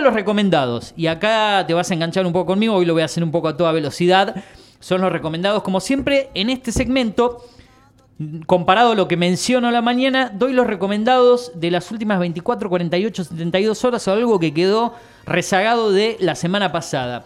los recomendados. Y acá te vas a enganchar un poco conmigo. Hoy lo voy a hacer un poco a toda velocidad. Son los recomendados. Como siempre, en este segmento, comparado a lo que menciono la mañana, doy los recomendados de las últimas 24, 48, 72 horas o algo que quedó rezagado de la semana pasada.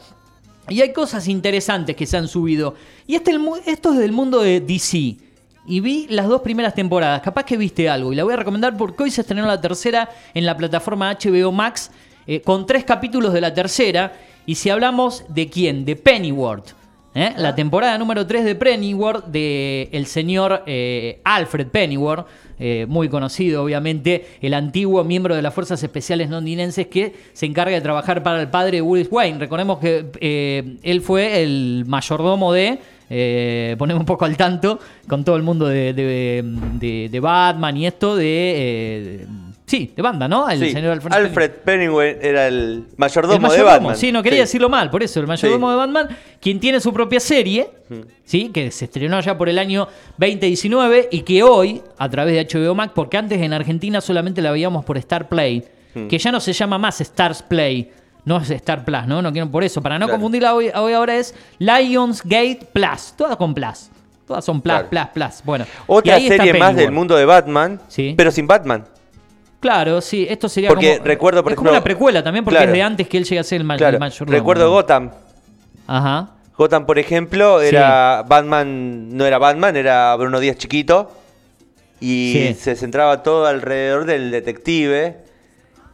Y hay cosas interesantes que se han subido. Y este, esto es del mundo de DC. Y vi las dos primeras temporadas. Capaz que viste algo. Y la voy a recomendar porque hoy se estrenó la tercera en la plataforma HBO Max. Eh, con tres capítulos de la tercera. Y si hablamos de quién, de Pennyworth. ¿eh? La temporada número 3 de Pennyworth, de el señor eh, Alfred Pennyworth, muy conocido obviamente, el antiguo miembro de las Fuerzas Especiales Londinenses que se encarga de trabajar para el padre de Willis Wayne. Recordemos que él fue el mayordomo de eh, ponemos un poco al tanto con todo el mundo de, Batman y esto de... Eh, sí, de banda, ¿no? El señor Alfred, Alfred era el mayordomo, de Batman. Sí, no quería decirlo mal, por eso, el mayordomo de Batman, quien tiene su propia serie. ¿sí? Que se estrenó ya por el año 2019 y que hoy, a través de HBO Max, porque antes en Argentina solamente la veíamos por Star Play, que ya no se llama más Stars Play, no es Star Plus, ¿no? No quiero por eso. Para no confundirla hoy, hoy ahora es Lionsgate Plus. Todas con Plus. Todas son Plus, Plus, Plus. Bueno. Otra serie más del mundo de Batman, ¿Sí? pero sin Batman. Claro, sí, esto sería porque recuerdo, por es como una precuela también, porque es de antes que él llegue a ser el, claro. Recuerdo Gotham. Ajá. Gotham, por ejemplo, era Batman, no era Batman, era Bruno Díaz chiquito. Y se centraba todo alrededor del detective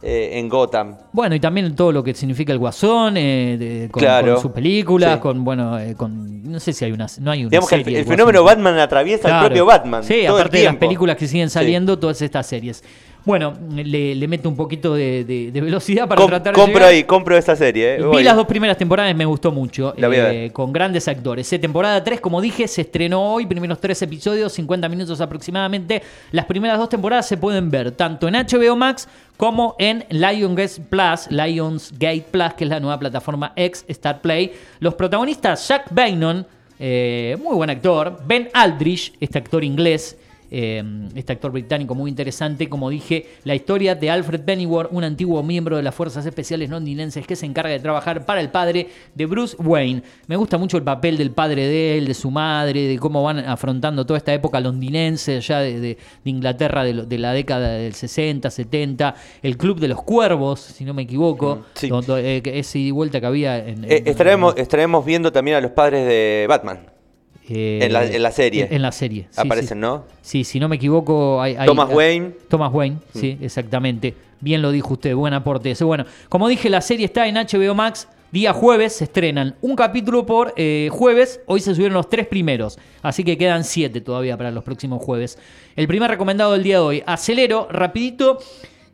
eh, en Gotham. Bueno, y también todo lo que significa el Guasón, eh, con, sus películas, con, bueno, eh, con, no sé si hay una, no hay una Digamos que el, fenómeno Batman atraviesa el propio Batman. Sí, aparte de las películas que siguen saliendo, todas estas series. Bueno, le, meto un poquito de, velocidad para tratar de Compro ahí, compro esta serie. Eh. Vi las dos primeras temporadas, me gustó mucho. Eh, con grandes actores. Eh, temporada 3, como dije, se estrenó hoy, primeros tres episodios, 50 minutos aproximadamente. Las primeras dos temporadas se pueden ver tanto en HBO Max como en Lionsgate Plus, Lionsgate Plus, que es la nueva plataforma ex Star Play. Los protagonistas, Jack Bainon, muy buen actor, Ben Aldrich, este actor inglés, eh, este actor británico muy interesante. Como dije, la historia de Alfred Pennyworth, un antiguo miembro de las Fuerzas Especiales londinenses que se encarga de trabajar para el padre de Bruce Wayne. Me gusta mucho el papel del padre de él, de su madre, de cómo van afrontando toda esta época londinense, ya de, Inglaterra de, la década del 60, 70. El Club de los Cuervos, si no me equivoco, sí. Eh, ese y vuelta que había en, eh, estaremos, estaremos viendo también a los padres de Batman. Eh, en, la, serie. En, la serie. Aparecen, ¿no? Sí, si no me equivoco. Hay, Thomas Wayne. Thomas Wayne, mm. sí, exactamente. Bien lo dijo usted, buen aporte ese. Bueno, como dije, la serie está en HBO Max. Día jueves se estrenan un capítulo por eh, jueves. Hoy se subieron los tres primeros. Así que quedan siete todavía para los próximos jueves. El primer recomendado del día de hoy. Acelero, rapidito.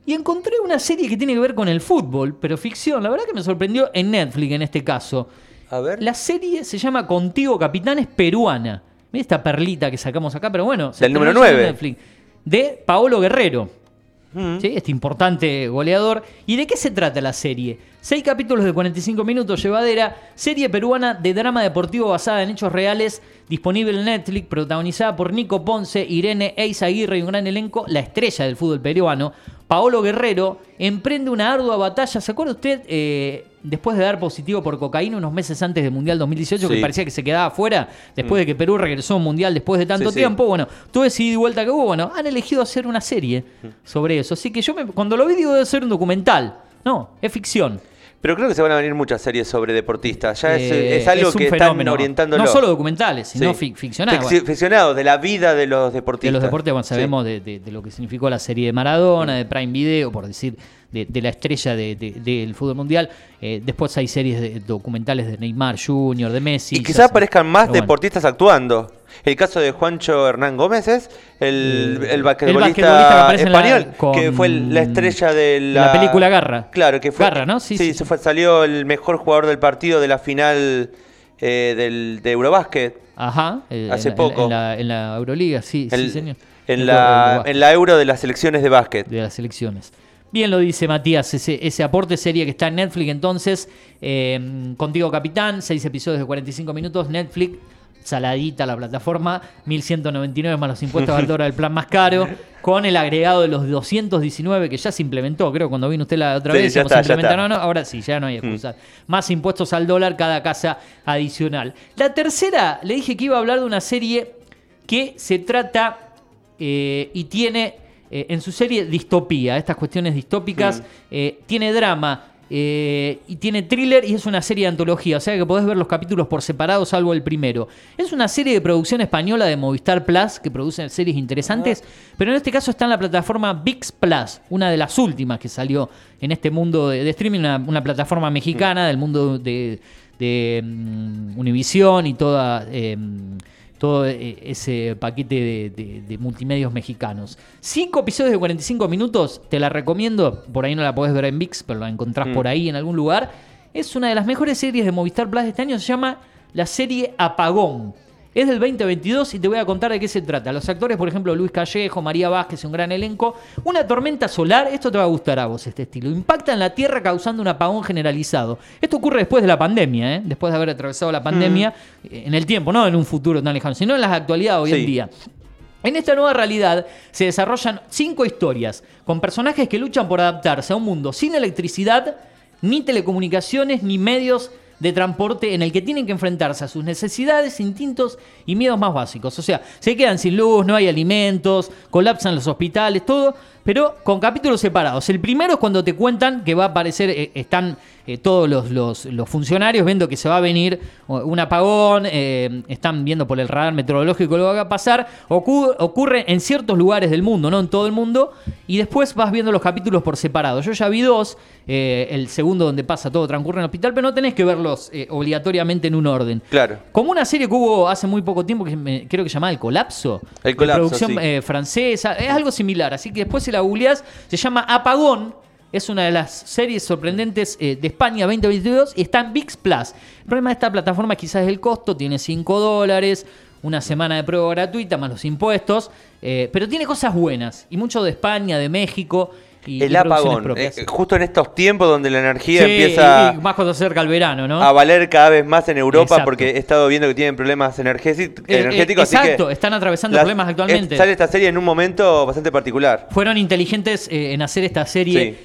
Y encontré una serie que tiene que ver con el fútbol, pero ficción. La verdad que me sorprendió en Netflix en este caso. A ver. La serie se llama Contigo Capitán, es peruana. Mira esta perlita que sacamos acá, pero bueno. Del número 9. de Paolo Guerrero. Mm. Este importante goleador. ¿Y de qué se trata la serie? Seis capítulos de 45 minutos, llevadera, serie peruana de drama deportivo basada en hechos reales, disponible en Netflix, protagonizada por Nico Ponce, Irene Eizaguirre y un gran elenco, la estrella del fútbol peruano, Paolo Guerrero, emprende una ardua batalla. ¿Se acuerda usted, eh, después de dar positivo por cocaína unos meses antes del Mundial 2018, que parecía que se quedaba fuera, después de mm. que Perú regresó a un Mundial después de tanto tiempo? Bueno, todo ese ida y vuelta que hubo, bueno, han elegido hacer una serie mm. sobre eso. Así que yo cuando lo vi digo debe ser un documental. No, es ficción. Pero creo que se van a venir muchas series sobre deportistas. Ya es, eh, algo que están orientándolo. No solo documentales, sino ficcionados. Ficcionados, de la vida de los deportistas. De los deportes, bueno, sabemos de, lo que significó la serie de Maradona, de Prime Video, por decir, de, la estrella del fútbol mundial. Eh, después hay series de, documentales de Neymar Jr., de Messi. Y quizás aparezcan más deportistas actuando. El caso de Juancho Hernán Gómez es el, el, basquetbolista, español, que fue la estrella de la, película Garra. Claro, que fue. Garra, ¿no? Sí, sí, Se fue, salió el mejor jugador del partido de la final eh, del, de Eurobásquet. Ajá, eh, hace poco. En la, en la, Euroliga, sí, sí, señor. En la, en la Euro de las selecciones de básquet. De las selecciones. Bien lo dice Matías, ese, ese aporte sería que está en Netflix entonces. Eh, contigo Capitán, seis episodios de 45 minutos, Netflix saladita la plataforma, 1199 más los impuestos al dólar, el plan más caro, con el agregado de los 219 que ya se implementó, creo, cuando vino usted la otra vez, ya está, No, no, ahora sí, ya no hay mm. excusa. Más impuestos al dólar cada casa adicional. La tercera, le dije que iba a hablar de una serie que se trata eh, y tiene eh, en su serie distopía, estas cuestiones distópicas, mm. eh, tiene drama eh, y tiene thriller y es una serie de antología, o sea que podés ver los capítulos por separado, salvo el primero. Es una serie de producción española de Movistar Plus que produce series interesantes, pero en este caso está en la plataforma VIX Plus, una de las últimas que salió en este mundo de, streaming, una, plataforma mexicana del mundo de, de mm, Univision y toda todo eh, ese paquete de, multimedios mexicanos. Cinco episodios de 45 minutos, te la recomiendo. Por ahí no la podés ver en VIX, pero la encontrás por mm. ahí en algún lugar. Es una de las mejores series de Movistar Plus de este año. Se llama la serie Apagón. Es del 2022 y te voy a contar de qué se trata. Los actores, por ejemplo, Luis Callejo, María Vázquez, un gran elenco. Una tormenta solar, esto te va a gustar a vos, este estilo. Impacta en la Tierra causando un apagón generalizado. Esto ocurre después de la pandemia, ¿eh? después de haber atravesado la pandemia, mm. en el tiempo, no en un futuro tan lejano, sino en la actualidad hoy en día. En esta nueva realidad se desarrollan cinco historias con personajes que luchan por adaptarse a un mundo sin electricidad, ni telecomunicaciones, ni medios de transporte en el que tienen que enfrentarse a sus necesidades, instintos y miedos más básicos. O sea, se quedan sin luz, no hay alimentos, colapsan los hospitales, todo, pero con capítulos separados. El primero es cuando te cuentan que va a aparecer, eh, están eh, todos los, los, funcionarios viendo que se va a venir un apagón, eh, están viendo por el radar meteorológico lo que va a pasar, ocurre, en ciertos lugares del mundo, no en todo el mundo, y después vas viendo los capítulos por separado. Yo ya vi dos, el segundo donde pasa todo transcurre en el hospital, pero no tenés que verlos obligatoriamente en un orden. Claro. Como una serie que hubo hace muy poco tiempo, que creo que se llamaba El Colapso, el colapso producción francesa, es algo similar, así que después si la se llama Apagón, es una de las series sorprendentes eh, de España 2022 y está en VIX Plus. El problema de esta plataforma quizás es el costo, tiene 5 dólares, una semana de prueba gratuita más los impuestos, eh, pero tiene cosas buenas y mucho de España, de México el apagón. Eh, justo en estos tiempos donde la energía empieza. más cuando se acerca el verano, ¿no? A valer cada vez más en Europa porque he estado viendo que tienen problemas energéticos. Eh, eh, exacto, están atravesando problemas actualmente. sale esta serie en un momento bastante particular. Fueron inteligentes en hacer esta serie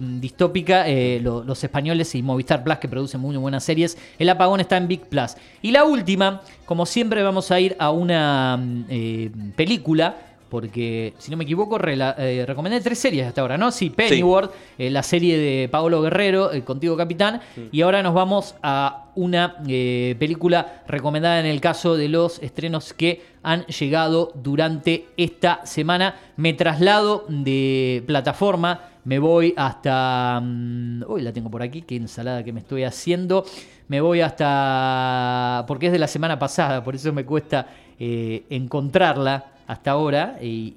distópica los españoles y Movistar Plus que producen muy buenas series. El apagón está en Big Plus. Y la última, como siempre, vamos a ir a una mm, película porque si no me equivoco, eh, recomendé tres series hasta ahora, ¿no? Sí, Pennyworth, eh, la serie de Paolo Guerrero, eh, Contigo Capitán, y ahora nos vamos a una película recomendada en el caso de los estrenos que han llegado durante esta semana. Me traslado de plataforma, me voy hasta... Uy, mm, la tengo por aquí, qué ensalada que me estoy haciendo. Me voy hasta... porque es de la semana pasada, por eso me cuesta encontrarla hasta ahora. Y,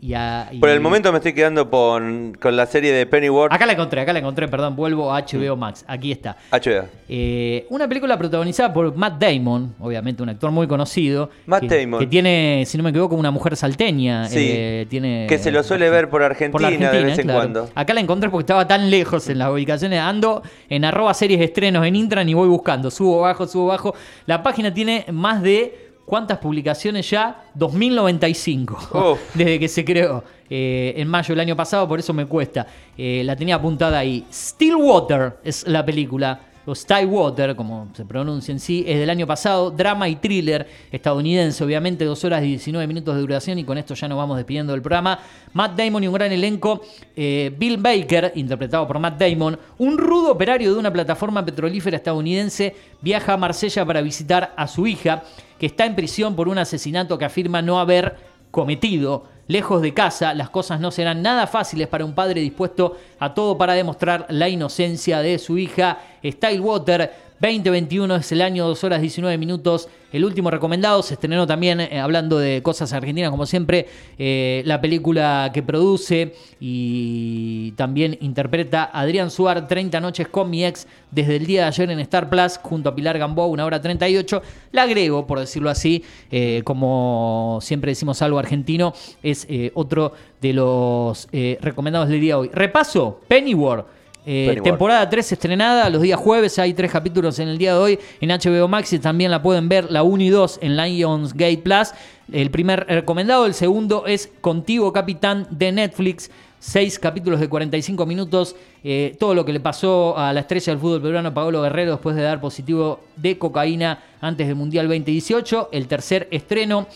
Por el momento me estoy quedando con, la serie de Pennyworth. Acá la encontré, acá la encontré, perdón, vuelvo a HBO mm. Max. Aquí está. HBO. Eh, una película protagonizada por Matt Damon, obviamente un actor muy conocido. Matt Damon. Que tiene, si no me equivoco, una mujer salteña. Sí. Eh, tiene, que se lo suele ver por Argentina, de vez en cuando. Acá la encontré porque estaba tan lejos en las ubicaciones. Ando en arroba series estrenos en Intran y voy buscando. Subo bajo, subo bajo. La página tiene más de ¿Cuántas publicaciones ya? 2095, desde que se creó eh, en mayo del año pasado, por eso me cuesta. Eh, la tenía apuntada ahí. Stillwater es la película o Water, como se pronuncia en sí, es del año pasado, drama y thriller estadounidense, obviamente, dos horas y 19 minutos de duración, y con esto ya nos vamos despidiendo del programa. Matt Damon y un gran elenco, eh, Bill Baker, interpretado por Matt Damon, un rudo operario de una plataforma petrolífera estadounidense, viaja a Marsella para visitar a su hija, que está en prisión por un asesinato que afirma no haber cometido. Lejos de casa, las cosas no serán nada fáciles para un padre dispuesto a todo para demostrar la inocencia de su hija. Stylewater 2021 es el año, 2 horas 19 minutos. El último recomendado se estrenó también, eh, hablando de cosas argentinas, como siempre, eh, la película que produce y también interpreta Adrián Suar, 30 noches con mi ex, desde el día de ayer en Star Plus, junto a Pilar Gamboa, una hora 38. La agrego, por decirlo así, eh, como siempre decimos algo argentino, es otro de los recomendados del día de hoy. Repaso, Pennyworth. Eh, temporada 3 estrenada los días jueves, hay tres capítulos en el día de hoy en HBO Max y también la pueden ver la 1 y 2 en Lionsgate Plus. El primer recomendado, el segundo es Contigo Capitán de Netflix. Seis capítulos de 45 minutos. Eh, todo lo que le pasó a la estrella del fútbol peruano, Pablo Guerrero, después de dar positivo de cocaína antes del Mundial 2018. El tercer estreno.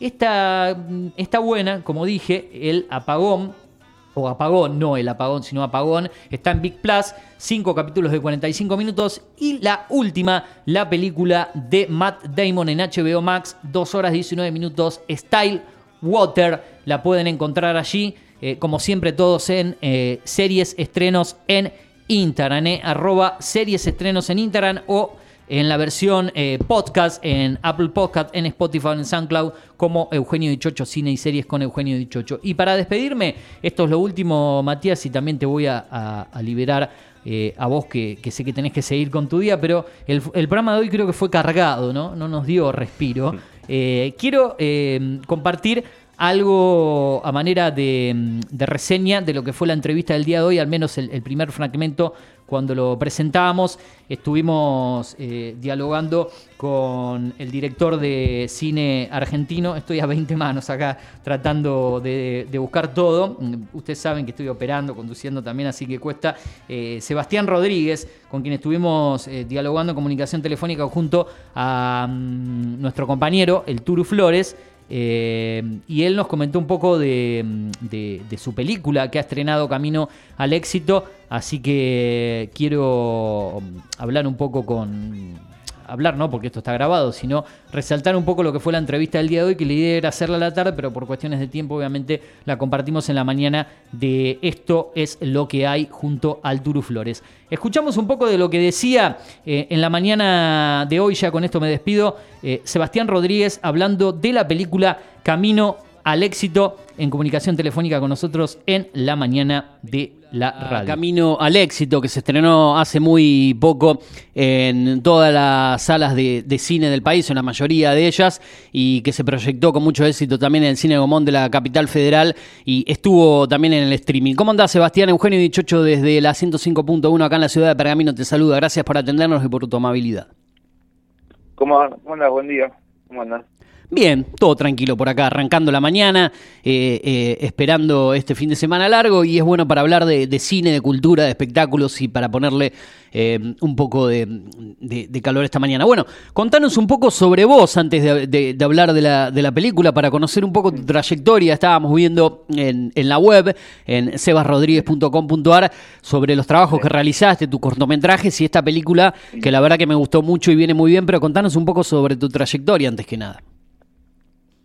Esta está buena, como dije, el apagón o apagón, no el apagón, sino apagón, está en Big Plus, cinco capítulos de 45 minutos y la última, la película de Matt Damon en HBO Max, 2 horas 19 minutos, Style Water, la pueden encontrar allí, eh, como siempre todos en eh, series estrenos en Instagram, eh, arroba series estrenos en Instagram o en la versión eh, podcast, en Apple Podcast, en Spotify, en SoundCloud, como Eugenio Dichocho, Cine y Series con Eugenio Dichocho. Y para despedirme, esto es lo último, Matías, y también te voy a, liberar eh, a vos que, sé que tenés que seguir con tu día, pero el, programa de hoy creo que fue cargado, ¿no? No nos dio respiro. Eh, quiero compartir algo a manera de, reseña de lo que fue la entrevista del día de hoy, al menos el, primer fragmento cuando lo presentábamos. Estuvimos eh, dialogando con el director de cine argentino. Estoy a 20 manos acá tratando de, buscar todo. Ustedes saben que estoy operando, conduciendo también, así que cuesta. Eh, Sebastián Rodríguez, con quien estuvimos eh, dialogando en comunicación telefónica junto a mm, nuestro compañero, el Turu Flores. Eh, y él nos comentó un poco de, su película que ha estrenado Camino al Éxito, así que quiero hablar un poco con, hablar, no porque esto está grabado, sino resaltar un poco lo que fue la entrevista del día de hoy, que la idea era hacerla a la tarde, pero por cuestiones de tiempo obviamente la compartimos en la mañana de Esto es lo que hay junto al Turu Flores. Escuchamos un poco de lo que decía eh, en la mañana de hoy, ya con esto me despido, eh, Sebastián Rodríguez hablando de la película Camino al éxito en comunicación telefónica con nosotros en la mañana de la radio. Camino al éxito que se estrenó hace muy poco en todas las salas de, cine del país, en la mayoría de ellas, y que se proyectó con mucho éxito también en el Cine Gomón de la capital federal y estuvo también en el streaming. ¿Cómo andás, Sebastián? Eugenio Dichocho desde la 105.1 acá en la ciudad de Pergamino te saluda. Gracias por atendernos y por tu amabilidad. ¿Cómo, andas? Buen día. ¿Cómo andas? Bien, todo tranquilo por acá, arrancando la mañana, eh, eh, esperando este fin de semana largo y es bueno para hablar de, cine, de cultura, de espectáculos y para ponerle eh, un poco de, calor esta mañana. Bueno, contanos un poco sobre vos antes de, hablar de la, película, para conocer un poco tu trayectoria. Estábamos viendo en, la web, en sebasrodríguez.com.ar, sobre los trabajos que realizaste, tus cortometrajes y esta película que la verdad que me gustó mucho y viene muy bien, pero contanos un poco sobre tu trayectoria antes que nada.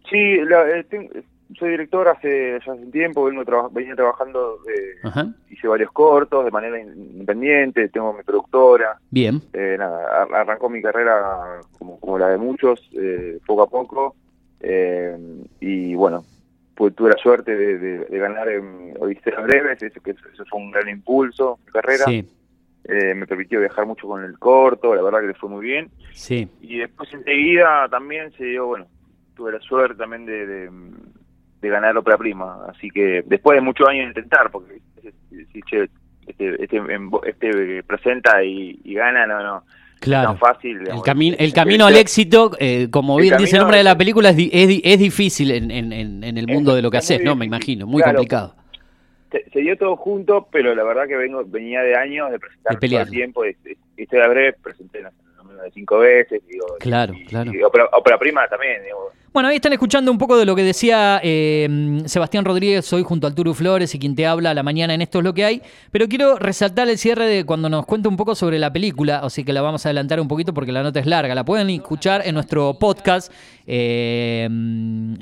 Sí, eh, soy director hace ya hace un tiempo, vengo venía trabajando, de, hice varios cortos de manera independiente, tengo mi productora. Bien. Eh, nada, arrancó mi carrera como, como la de muchos, eh, poco a poco, y bueno, pues tuve la suerte de, ganar en Odisea Breves, eso, que eso fue un gran impulso mi carrera. Sí. me permitió viajar mucho con el corto, la verdad que le fue muy bien. Sí. Y después enseguida también se dio, bueno, tuve la suerte también de, de, ganar ópera prima. Así que después de muchos años de intentar, porque si che, este, este, este presenta y, gana, no, no. Claro. tan fácil. el, camino el camino al éxito, eh, como bien dice el nombre de la película, es, es, difícil en, en, en, el mundo de lo que haces, ¿no? Me imagino, muy complicado. Se, dio todo junto, pero la verdad que vengo venía de años de presentar todo el tiempo. Y, estoy a breve, presenté no, de cinco veces. Digo, claro, claro. ópera, prima también, digo, bueno, ahí están escuchando un poco de lo que decía eh, Sebastián Rodríguez hoy junto al Turu Flores y quien te habla a la mañana en Esto es lo que hay. Pero quiero resaltar el cierre de cuando nos cuenta un poco sobre la película, así que la vamos a adelantar un poquito porque la nota es larga. La pueden escuchar en nuestro podcast eh,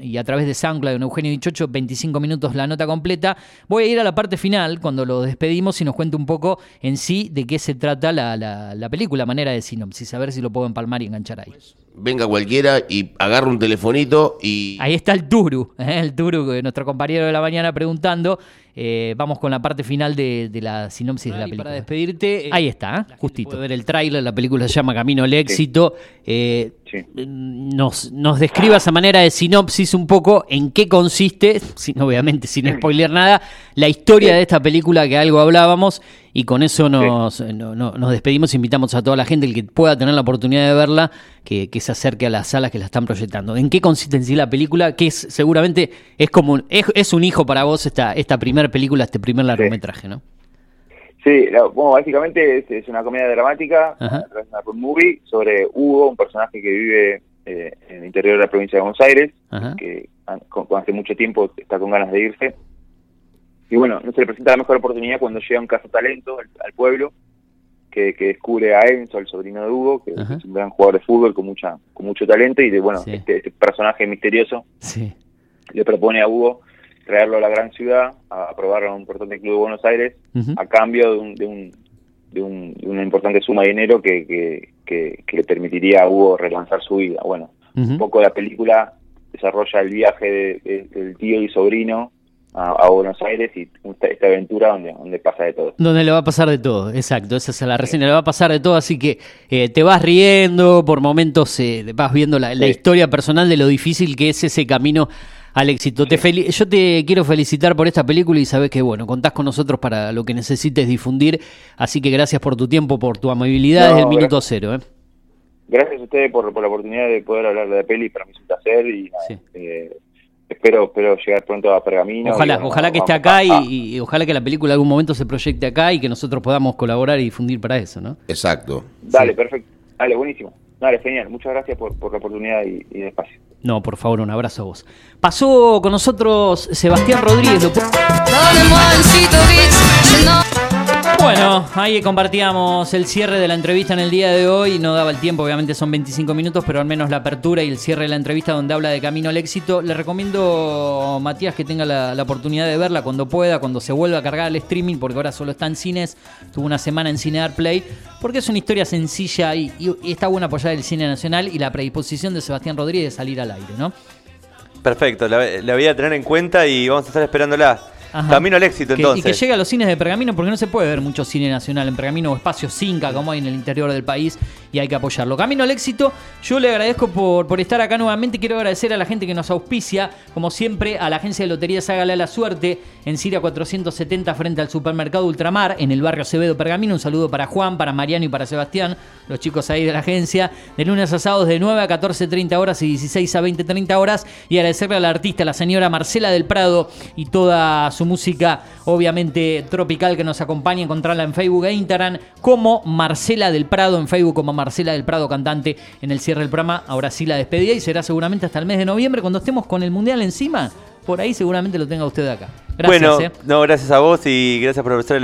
y a través de SoundCloud en Eugenio Dichocho, 25 minutos la nota completa. Voy a ir a la parte final cuando lo despedimos y nos cuente un poco en sí de qué se trata la, la película, manera de sinopsis, a ver si lo puedo empalmar y enganchar ahí venga cualquiera y agarra un telefonito y... Ahí está el Turu, ¿eh? el Turu, nuestro compañero de la mañana preguntando. Eh, vamos con la parte final de, la sinopsis de la película. Para despedirte, ahí está, ¿eh? justito. ver el tráiler, la película se llama Camino al éxito. nos, nos describa esa manera de sinopsis un poco en qué consiste, sin, obviamente sin spoiler nada, la historia de esta película que algo hablábamos y con eso nos, nos despedimos, invitamos a toda la gente, el que pueda tener la oportunidad de verla, que, se acerque a las salas que la están proyectando. ¿En qué consiste en sí la película? Que es seguramente es como es, un hijo para vos esta, esta primera película, este primer largometraje, ¿no? Sí, bueno, básicamente es, una comedia dramática, una movie sobre Hugo, un personaje que vive eh, en el interior de la provincia de Buenos Aires, que hace mucho tiempo está con ganas de irse. Y bueno, no se le presenta la mejor oportunidad cuando llega un caso talento al, pueblo, que, descubre a Enzo, el sobrino de Hugo, que es un gran jugador de fútbol con mucha con mucho talento, y de bueno, este, este, personaje misterioso le propone a Hugo traerlo a la gran ciudad, a probarlo en un importante club de Buenos Aires, a cambio de, un, de, un, de, un, una importante suma de dinero que, que, que, le permitiría a Hugo relanzar su vida. Bueno, un poco la película desarrolla el viaje del tío y sobrino a, Buenos Aires y esta, aventura donde, donde pasa de todo. Donde le va a pasar de todo, exacto, esa es la reseña, le va a pasar de todo, así que eh, te vas riendo, por momentos eh, vas viendo la, la, historia personal de lo difícil que es ese camino al éxito. Te yo te quiero felicitar por esta película y sabes que, bueno, contás con nosotros para lo que necesites difundir. Así que gracias por tu tiempo, por tu amabilidad desde el minuto cero. ¿eh? Gracias a ustedes por, la oportunidad de poder hablar de la peli. Para mí es un placer y eh, espero, espero llegar pronto a Pergamino. Ojalá, ojalá que esté acá y, ojalá que la película en algún momento se proyecte acá y que nosotros podamos colaborar y difundir para eso, ¿no? Exacto. Dale, perfecto. Dale, buenísimo. Dale, genial. Muchas gracias por, la oportunidad y, y el espacio. No, por favor, un abrazo a vos. Pasó con nosotros Sebastián Rodríguez. Bueno, ahí compartíamos el cierre de la entrevista en el día de hoy. No daba el tiempo, obviamente son 25 minutos, pero al menos la apertura y el cierre de la entrevista donde habla de camino al éxito. Le recomiendo, Matías, que tenga la, oportunidad de verla cuando pueda, cuando se vuelva a cargar el streaming, porque ahora solo está en cines. Tuvo una semana en Cine Play, porque es una historia sencilla y, está buena apoyar el cine nacional y la predisposición de Sebastián Rodríguez de salir al aire, ¿no? Perfecto, la voy a tener en cuenta y vamos a estar esperándola. Camino al éxito, entonces. Y que llegue a los cines de Pergamino, porque no se puede ver mucho cine nacional en Pergamino o espacio Cinca, como hay en el interior del país, y hay que apoyarlo. Camino al éxito, yo le agradezco por, por estar acá nuevamente. Quiero agradecer a la gente que nos auspicia, como siempre, a la agencia de loterías Hágale la Suerte, en Siria 470, frente al supermercado Ultramar, en el barrio Acevedo Pergamino. Un saludo para Juan, para Mariano y para Sebastián, los chicos ahí de la agencia. De lunes a sábados de 9 a 14.30 horas y 16 a 20.30 horas. Y agradecerle a la artista, la señora Marcela del Prado, y toda su música, obviamente tropical, que nos acompaña. Encontrarla en Facebook e Instagram como Marcela del Prado, en Facebook como Marcela del Prado, cantante en el cierre del programa. Ahora sí la despedida y será seguramente hasta el mes de noviembre cuando estemos con el Mundial encima. Por ahí seguramente lo tenga usted acá. Gracias. Bueno, ¿eh? no, gracias a vos y gracias por el espacio.